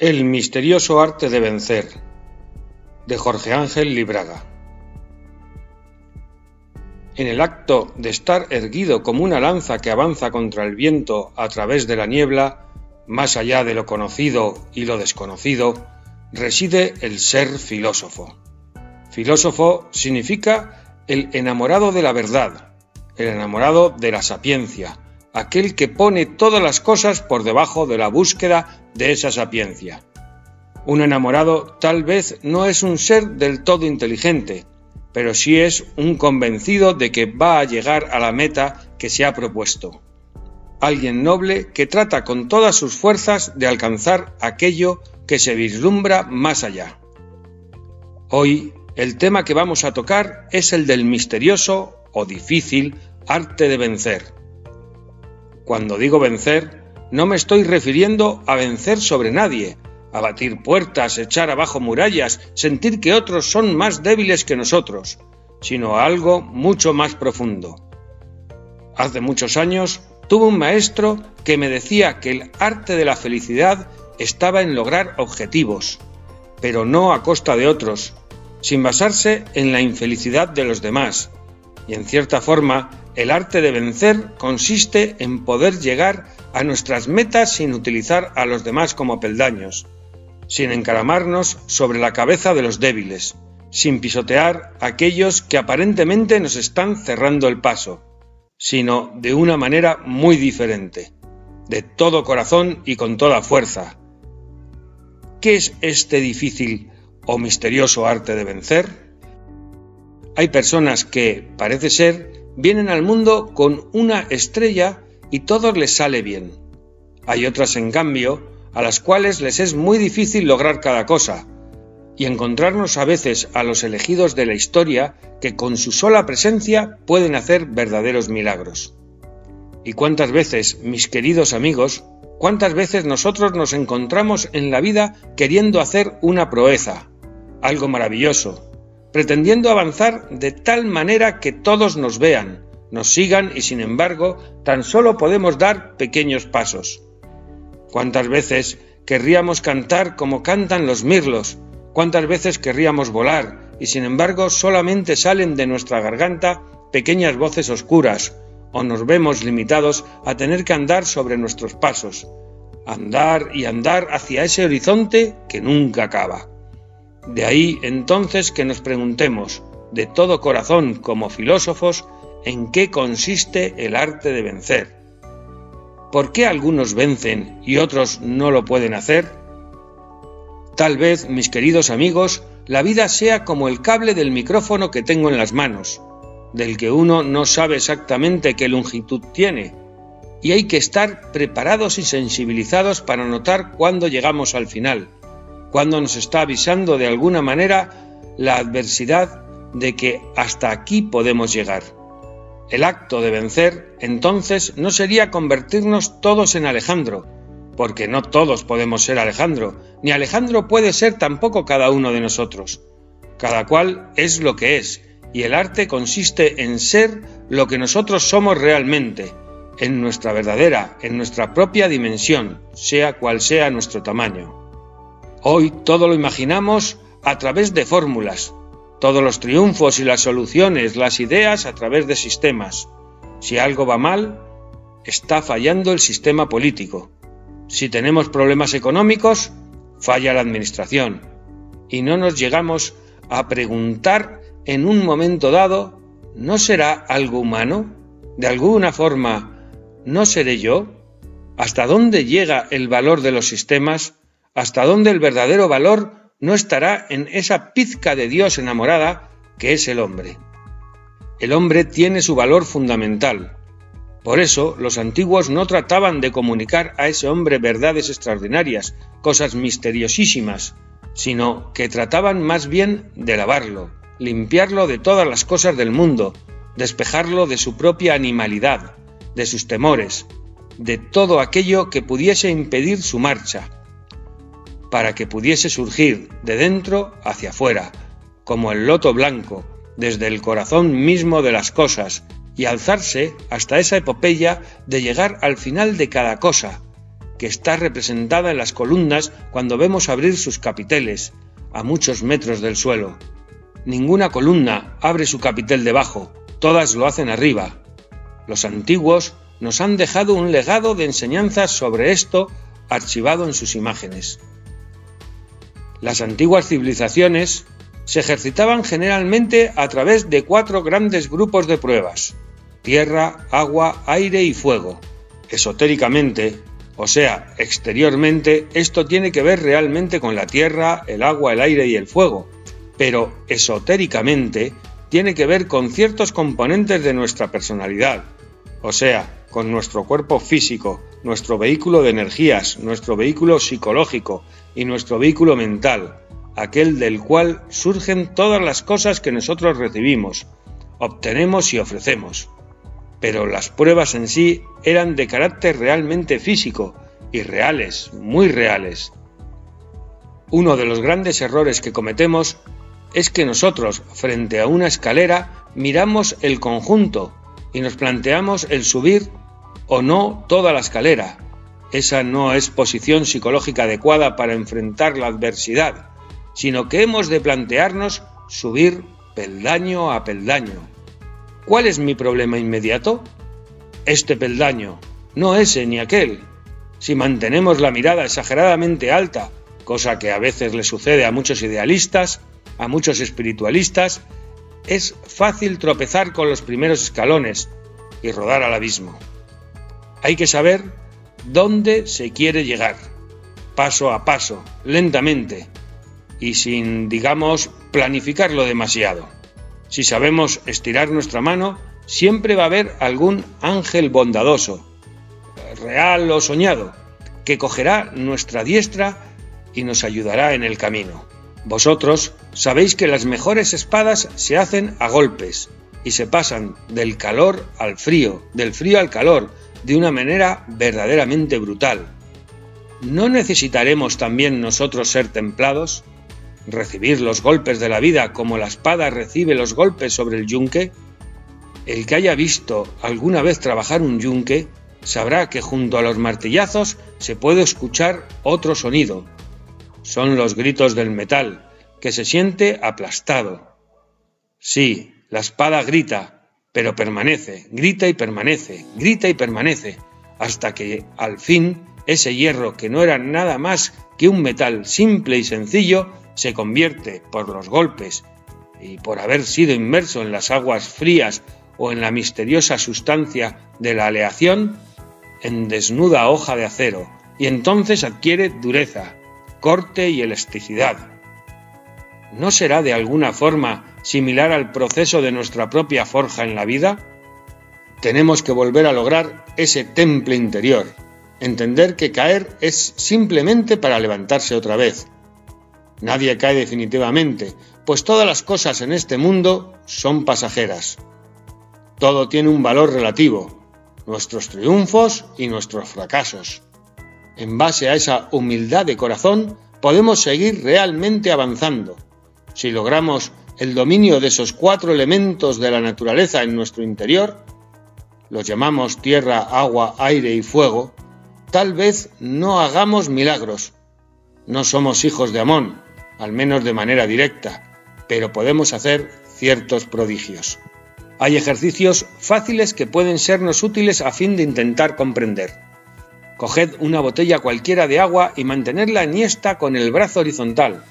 El misterioso arte de vencer de Jorge Ángel Libraga En el acto de estar erguido como una lanza que avanza contra el viento a través de la niebla, más allá de lo conocido y lo desconocido, reside el ser filósofo. Filósofo significa el enamorado de la verdad, el enamorado de la sapiencia, aquel que pone todas las cosas por debajo de la búsqueda de esa sapiencia. Un enamorado tal vez no es un ser del todo inteligente, pero sí es un convencido de que va a llegar a la meta que se ha propuesto. Alguien noble que trata con todas sus fuerzas de alcanzar aquello que se vislumbra más allá. Hoy el tema que vamos a tocar es el del misterioso o difícil arte de vencer cuando digo vencer, no me estoy refiriendo a vencer sobre nadie, a batir puertas, echar abajo murallas, sentir que otros son más débiles que nosotros, sino a algo mucho más profundo. Hace muchos años tuve un maestro que me decía que el arte de la felicidad estaba en lograr objetivos, pero no a costa de otros, sin basarse en la infelicidad de los demás, y en cierta forma el arte de vencer consiste en poder llegar a nuestras metas sin utilizar a los demás como peldaños, sin encaramarnos sobre la cabeza de los débiles, sin pisotear a aquellos que aparentemente nos están cerrando el paso, sino de una manera muy diferente, de todo corazón y con toda fuerza. ¿Qué es este difícil o misterioso arte de vencer? Hay personas que, parece ser, vienen al mundo con una estrella y todo les sale bien. Hay otras, en cambio, a las cuales les es muy difícil lograr cada cosa, y encontrarnos a veces a los elegidos de la historia que con su sola presencia pueden hacer verdaderos milagros. ¿Y cuántas veces, mis queridos amigos, cuántas veces nosotros nos encontramos en la vida queriendo hacer una proeza, algo maravilloso, pretendiendo avanzar de tal manera que todos nos vean, nos sigan y sin embargo tan solo podemos dar pequeños pasos. ¿Cuántas veces querríamos cantar como cantan los mirlos? ¿Cuántas veces querríamos volar y sin embargo solamente salen de nuestra garganta pequeñas voces oscuras o nos vemos limitados a tener que andar sobre nuestros pasos, andar y andar hacia ese horizonte que nunca acaba? De ahí entonces que nos preguntemos, de todo corazón como filósofos, en qué consiste el arte de vencer. ¿Por qué algunos vencen y otros no lo pueden hacer? Tal vez, mis queridos amigos, la vida sea como el cable del micrófono que tengo en las manos, del que uno no sabe exactamente qué longitud tiene, y hay que estar preparados y sensibilizados para notar cuándo llegamos al final cuando nos está avisando de alguna manera la adversidad de que hasta aquí podemos llegar. El acto de vencer, entonces, no sería convertirnos todos en Alejandro, porque no todos podemos ser Alejandro, ni Alejandro puede ser tampoco cada uno de nosotros. Cada cual es lo que es, y el arte consiste en ser lo que nosotros somos realmente, en nuestra verdadera, en nuestra propia dimensión, sea cual sea nuestro tamaño. Hoy todo lo imaginamos a través de fórmulas, todos los triunfos y las soluciones, las ideas a través de sistemas. Si algo va mal, está fallando el sistema político. Si tenemos problemas económicos, falla la administración. Y no nos llegamos a preguntar en un momento dado, ¿no será algo humano? De alguna forma, ¿no seré yo? ¿Hasta dónde llega el valor de los sistemas? Hasta dónde el verdadero valor no estará en esa pizca de Dios enamorada que es el hombre. El hombre tiene su valor fundamental. Por eso los antiguos no trataban de comunicar a ese hombre verdades extraordinarias, cosas misteriosísimas, sino que trataban más bien de lavarlo, limpiarlo de todas las cosas del mundo, despejarlo de su propia animalidad, de sus temores, de todo aquello que pudiese impedir su marcha, para que pudiese surgir de dentro hacia afuera, como el loto blanco, desde el corazón mismo de las cosas, y alzarse hasta esa epopeya de llegar al final de cada cosa, que está representada en las columnas cuando vemos abrir sus capiteles, a muchos metros del suelo. Ninguna columna abre su capitel debajo, todas lo hacen arriba. Los antiguos nos han dejado un legado de enseñanzas sobre esto archivado en sus imágenes. Las antiguas civilizaciones se ejercitaban generalmente a través de cuatro grandes grupos de pruebas, tierra, agua, aire y fuego. Esotéricamente, o sea, exteriormente, esto tiene que ver realmente con la tierra, el agua, el aire y el fuego, pero esotéricamente tiene que ver con ciertos componentes de nuestra personalidad, o sea, con nuestro cuerpo físico, nuestro vehículo de energías, nuestro vehículo psicológico y nuestro vehículo mental, aquel del cual surgen todas las cosas que nosotros recibimos, obtenemos y ofrecemos. Pero las pruebas en sí eran de carácter realmente físico y reales, muy reales. Uno de los grandes errores que cometemos es que nosotros, frente a una escalera, miramos el conjunto y nos planteamos el subir o no toda la escalera. Esa no es posición psicológica adecuada para enfrentar la adversidad, sino que hemos de plantearnos subir peldaño a peldaño. ¿Cuál es mi problema inmediato? Este peldaño, no ese ni aquel. Si mantenemos la mirada exageradamente alta, cosa que a veces le sucede a muchos idealistas, a muchos espiritualistas, es fácil tropezar con los primeros escalones y rodar al abismo. Hay que saber dónde se quiere llegar, paso a paso, lentamente, y sin, digamos, planificarlo demasiado. Si sabemos estirar nuestra mano, siempre va a haber algún ángel bondadoso, real o soñado, que cogerá nuestra diestra y nos ayudará en el camino. Vosotros sabéis que las mejores espadas se hacen a golpes y se pasan del calor al frío, del frío al calor, de una manera verdaderamente brutal. ¿No necesitaremos también nosotros ser templados? ¿Recibir los golpes de la vida como la espada recibe los golpes sobre el yunque? El que haya visto alguna vez trabajar un yunque sabrá que junto a los martillazos se puede escuchar otro sonido, son los gritos del metal, que se siente aplastado. Sí, la espada grita, pero permanece, grita y permanece, grita y permanece, hasta que al fin ese hierro que no era nada más que un metal simple y sencillo se convierte por los golpes y por haber sido inmerso en las aguas frías o en la misteriosa sustancia de la aleación en desnuda hoja de acero y entonces adquiere dureza, corte y elasticidad. ¿No será de alguna forma similar al proceso de nuestra propia forja en la vida? Tenemos que volver a lograr ese temple interior, entender que caer es simplemente para levantarse otra vez. Nadie cae definitivamente, pues todas las cosas en este mundo son pasajeras. Todo tiene un valor relativo, nuestros triunfos y nuestros fracasos en base a esa humildad de corazón, podemos seguir realmente avanzando. Si logramos el dominio de esos cuatro elementos de la naturaleza en nuestro interior, los llamamos tierra, agua, aire y fuego, tal vez no hagamos milagros. No somos hijos de Amón, al menos de manera directa, pero podemos hacer ciertos prodigios. Hay ejercicios fáciles que pueden sernos útiles a fin de intentar comprender. Coged una botella cualquiera de agua y mantenerla esta con el brazo horizontal.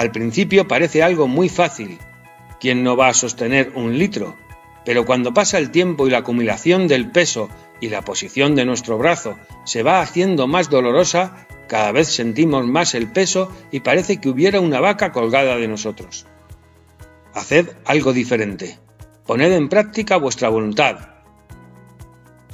Al principio parece algo muy fácil. ¿Quién no va a sostener un litro? Pero cuando pasa el tiempo y la acumulación del peso y la posición de nuestro brazo se va haciendo más dolorosa, cada vez sentimos más el peso y parece que hubiera una vaca colgada de nosotros. Haced algo diferente. Poned en práctica vuestra voluntad,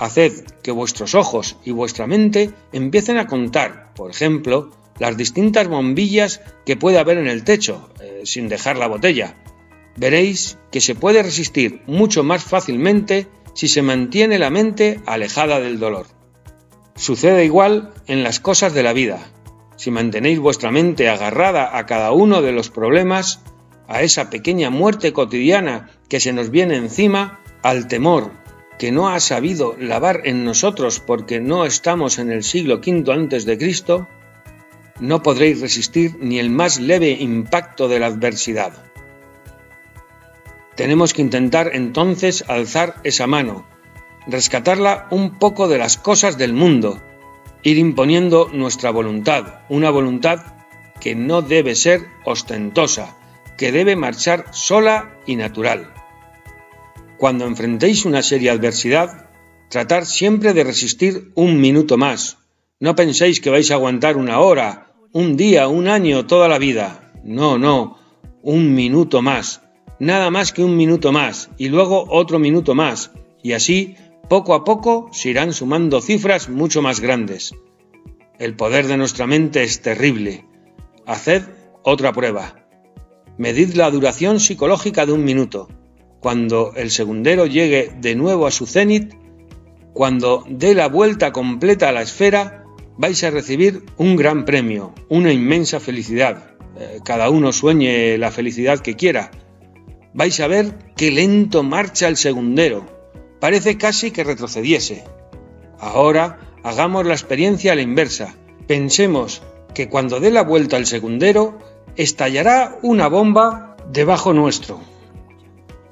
Haced que vuestros ojos y vuestra mente empiecen a contar, por ejemplo, las distintas bombillas que puede haber en el techo, eh, sin dejar la botella. Veréis que se puede resistir mucho más fácilmente si se mantiene la mente alejada del dolor. Sucede igual en las cosas de la vida. Si mantenéis vuestra mente agarrada a cada uno de los problemas, a esa pequeña muerte cotidiana que se nos viene encima, al temor, que no ha sabido lavar en nosotros porque no estamos en el siglo V antes de Cristo, no podréis resistir ni el más leve impacto de la adversidad. Tenemos que intentar entonces alzar esa mano, rescatarla un poco de las cosas del mundo, ir imponiendo nuestra voluntad, una voluntad que no debe ser ostentosa, que debe marchar sola y natural. Cuando enfrentéis una seria adversidad, tratar siempre de resistir un minuto más. No penséis que vais a aguantar una hora, un día, un año, toda la vida. No, no, un minuto más. Nada más que un minuto más y luego otro minuto más. Y así, poco a poco, se irán sumando cifras mucho más grandes. El poder de nuestra mente es terrible. Haced otra prueba. Medid la duración psicológica de un minuto cuando el segundero llegue de nuevo a su cenit, cuando dé la vuelta completa a la esfera, vais a recibir un gran premio, una inmensa felicidad. Eh, cada uno sueñe la felicidad que quiera. Vais a ver qué lento marcha el segundero. Parece casi que retrocediese. Ahora hagamos la experiencia a la inversa. Pensemos que cuando dé la vuelta al segundero, estallará una bomba debajo nuestro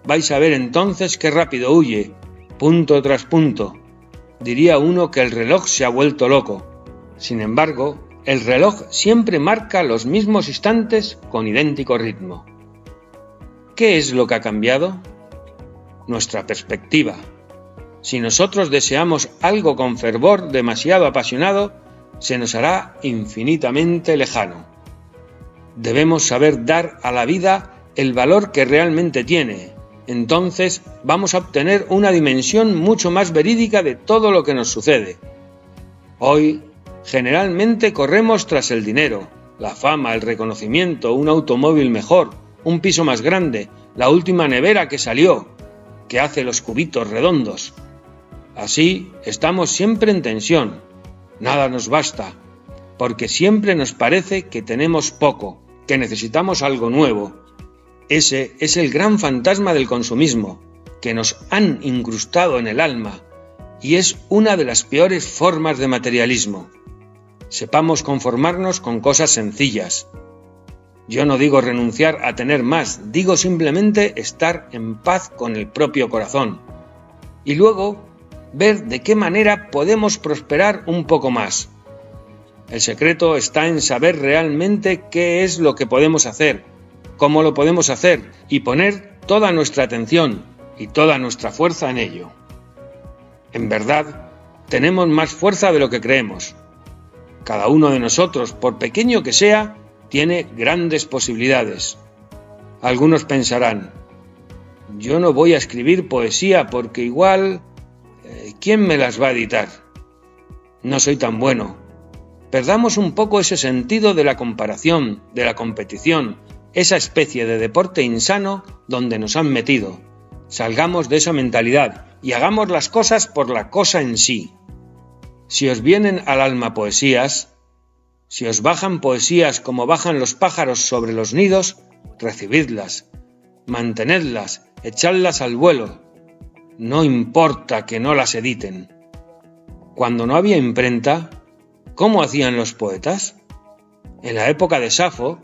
vais a ver entonces qué rápido huye, punto tras punto. Diría uno que el reloj se ha vuelto loco. Sin embargo, el reloj siempre marca los mismos instantes con idéntico ritmo. ¿Qué es lo que ha cambiado? Nuestra perspectiva. Si nosotros deseamos algo con fervor demasiado apasionado, se nos hará infinitamente lejano. Debemos saber dar a la vida el valor que realmente tiene, entonces vamos a obtener una dimensión mucho más verídica de todo lo que nos sucede. Hoy, generalmente corremos tras el dinero, la fama, el reconocimiento, un automóvil mejor, un piso más grande, la última nevera que salió, que hace los cubitos redondos. Así estamos siempre en tensión. Nada nos basta, porque siempre nos parece que tenemos poco, que necesitamos algo nuevo, ese es el gran fantasma del consumismo, que nos han incrustado en el alma, y es una de las peores formas de materialismo. Sepamos conformarnos con cosas sencillas. Yo no digo renunciar a tener más, digo simplemente estar en paz con el propio corazón. Y luego ver de qué manera podemos prosperar un poco más. El secreto está en saber realmente qué es lo que podemos hacer cómo lo podemos hacer y poner toda nuestra atención y toda nuestra fuerza en ello. En verdad, tenemos más fuerza de lo que creemos. Cada uno de nosotros, por pequeño que sea, tiene grandes posibilidades. Algunos pensarán, yo no voy a escribir poesía porque igual... Eh, ¿Quién me las va a editar? No soy tan bueno. Perdamos un poco ese sentido de la comparación, de la competición, esa especie de deporte insano donde nos han metido. Salgamos de esa mentalidad y hagamos las cosas por la cosa en sí. Si os vienen al alma poesías, si os bajan poesías como bajan los pájaros sobre los nidos, recibidlas, mantenedlas, echadlas al vuelo. No importa que no las editen. Cuando no había imprenta, ¿cómo hacían los poetas? En la época de Safo,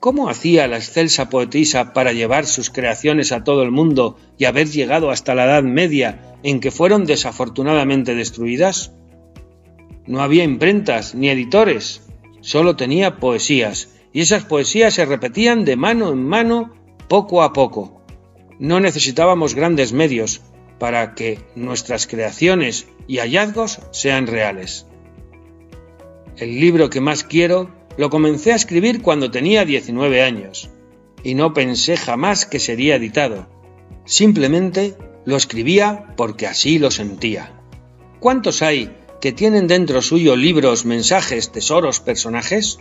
¿Cómo hacía la excelsa poetisa para llevar sus creaciones a todo el mundo y haber llegado hasta la Edad Media en que fueron desafortunadamente destruidas? No había imprentas ni editores, solo tenía poesías, y esas poesías se repetían de mano en mano poco a poco. No necesitábamos grandes medios para que nuestras creaciones y hallazgos sean reales. El libro que más quiero lo comencé a escribir cuando tenía 19 años y no pensé jamás que sería editado. Simplemente lo escribía porque así lo sentía. ¿Cuántos hay que tienen dentro suyo libros, mensajes, tesoros, personajes?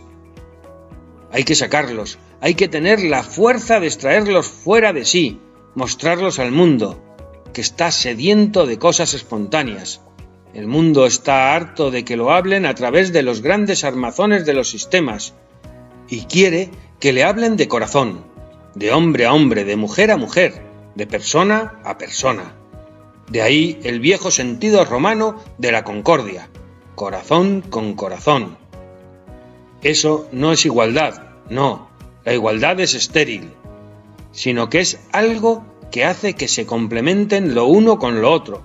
Hay que sacarlos, hay que tener la fuerza de extraerlos fuera de sí, mostrarlos al mundo, que está sediento de cosas espontáneas, el mundo está harto de que lo hablen a través de los grandes armazones de los sistemas y quiere que le hablen de corazón, de hombre a hombre, de mujer a mujer, de persona a persona. De ahí el viejo sentido romano de la concordia, corazón con corazón. Eso no es igualdad, no, la igualdad es estéril, sino que es algo que hace que se complementen lo uno con lo otro,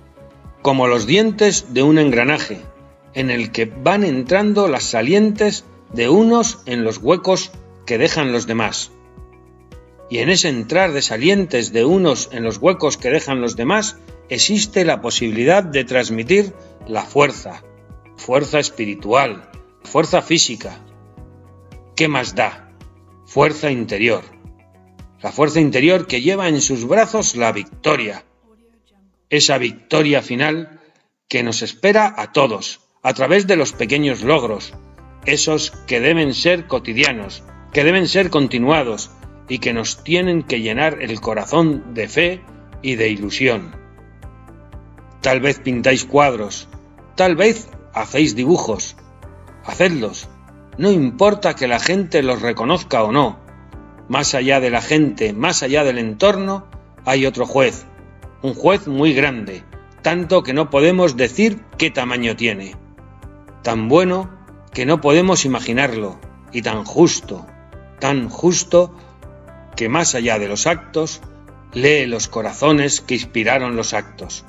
como los dientes de un engranaje, en el que van entrando las salientes de unos en los huecos que dejan los demás. Y en ese entrar de salientes de unos en los huecos que dejan los demás existe la posibilidad de transmitir la fuerza, fuerza espiritual, fuerza física. ¿Qué más da? Fuerza interior. La fuerza interior que lleva en sus brazos la victoria. Esa victoria final que nos espera a todos, a través de los pequeños logros, esos que deben ser cotidianos, que deben ser continuados y que nos tienen que llenar el corazón de fe y de ilusión. Tal vez pintáis cuadros, tal vez hacéis dibujos, hacedlos, no importa que la gente los reconozca o no, más allá de la gente, más allá del entorno, hay otro juez, un juez muy grande, tanto que no podemos decir qué tamaño tiene, tan bueno que no podemos imaginarlo, y tan justo, tan justo que más allá de los actos, lee los corazones que inspiraron los actos.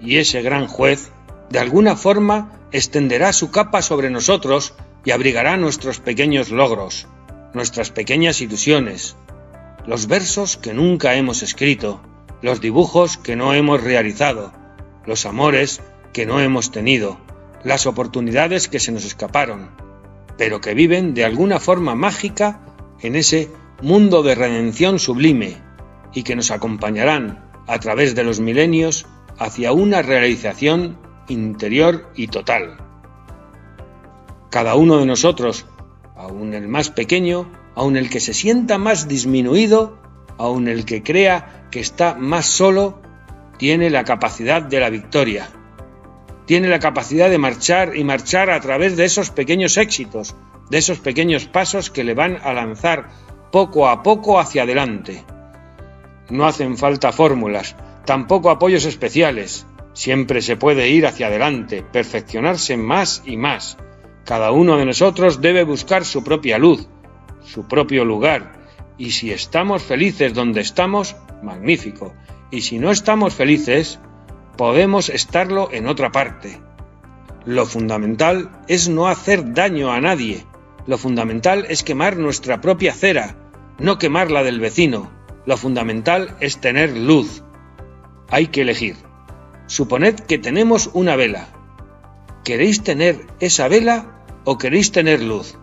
Y ese gran juez, de alguna forma, extenderá su capa sobre nosotros y abrigará nuestros pequeños logros, nuestras pequeñas ilusiones, los versos que nunca hemos escrito, los dibujos que no hemos realizado, los amores que no hemos tenido, las oportunidades que se nos escaparon, pero que viven de alguna forma mágica en ese mundo de redención sublime y que nos acompañarán a través de los milenios hacia una realización interior y total. Cada uno de nosotros, aun el más pequeño, aun el que se sienta más disminuido, aun el que crea que está más solo, tiene la capacidad de la victoria. Tiene la capacidad de marchar y marchar a través de esos pequeños éxitos, de esos pequeños pasos que le van a lanzar poco a poco hacia adelante. No hacen falta fórmulas, tampoco apoyos especiales. Siempre se puede ir hacia adelante, perfeccionarse más y más. Cada uno de nosotros debe buscar su propia luz, su propio lugar, y si estamos felices donde estamos, magnífico. Y si no estamos felices, podemos estarlo en otra parte. Lo fundamental es no hacer daño a nadie. Lo fundamental es quemar nuestra propia cera, no quemar la del vecino. Lo fundamental es tener luz. Hay que elegir. Suponed que tenemos una vela. ¿Queréis tener esa vela o queréis tener luz?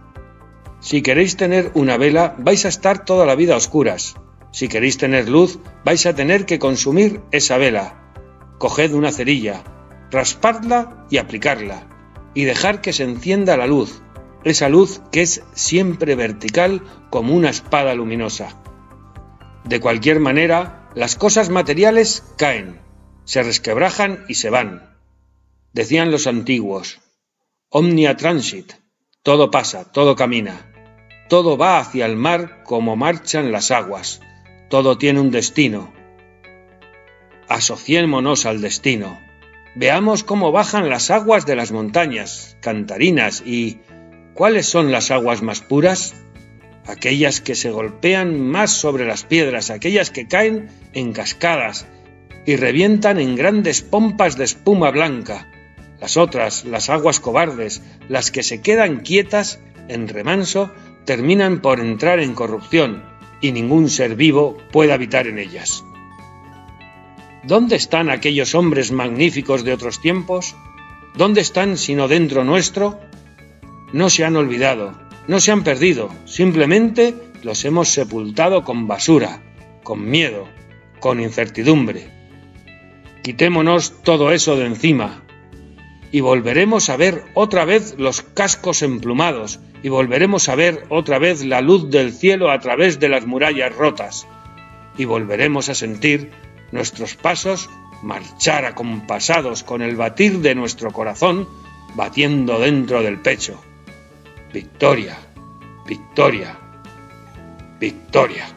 Si queréis tener una vela, vais a estar toda la vida a oscuras. Si queréis tener luz, vais a tener que consumir esa vela. Coged una cerilla, raspadla y aplicarla, y dejar que se encienda la luz, esa luz que es siempre vertical como una espada luminosa. De cualquier manera, las cosas materiales caen, se resquebrajan y se van. Decían los antiguos, omnia transit, todo pasa, todo camina, todo va hacia el mar como marchan las aguas, todo tiene un destino. Asociémonos al destino. Veamos cómo bajan las aguas de las montañas, cantarinas y ¿cuáles son las aguas más puras? Aquellas que se golpean más sobre las piedras, aquellas que caen en cascadas y revientan en grandes pompas de espuma blanca, las otras, las aguas cobardes, las que se quedan quietas en remanso, terminan por entrar en corrupción y ningún ser vivo puede habitar en ellas. ¿Dónde están aquellos hombres magníficos de otros tiempos? ¿Dónde están sino dentro nuestro? No se han olvidado, no se han perdido, simplemente los hemos sepultado con basura, con miedo, con incertidumbre. Quitémonos todo eso de encima, y volveremos a ver otra vez los cascos emplumados, y volveremos a ver otra vez la luz del cielo a través de las murallas rotas, y volveremos a sentir nuestros pasos marchar acompasados con el batir de nuestro corazón batiendo dentro del pecho. Victoria, victoria, victoria.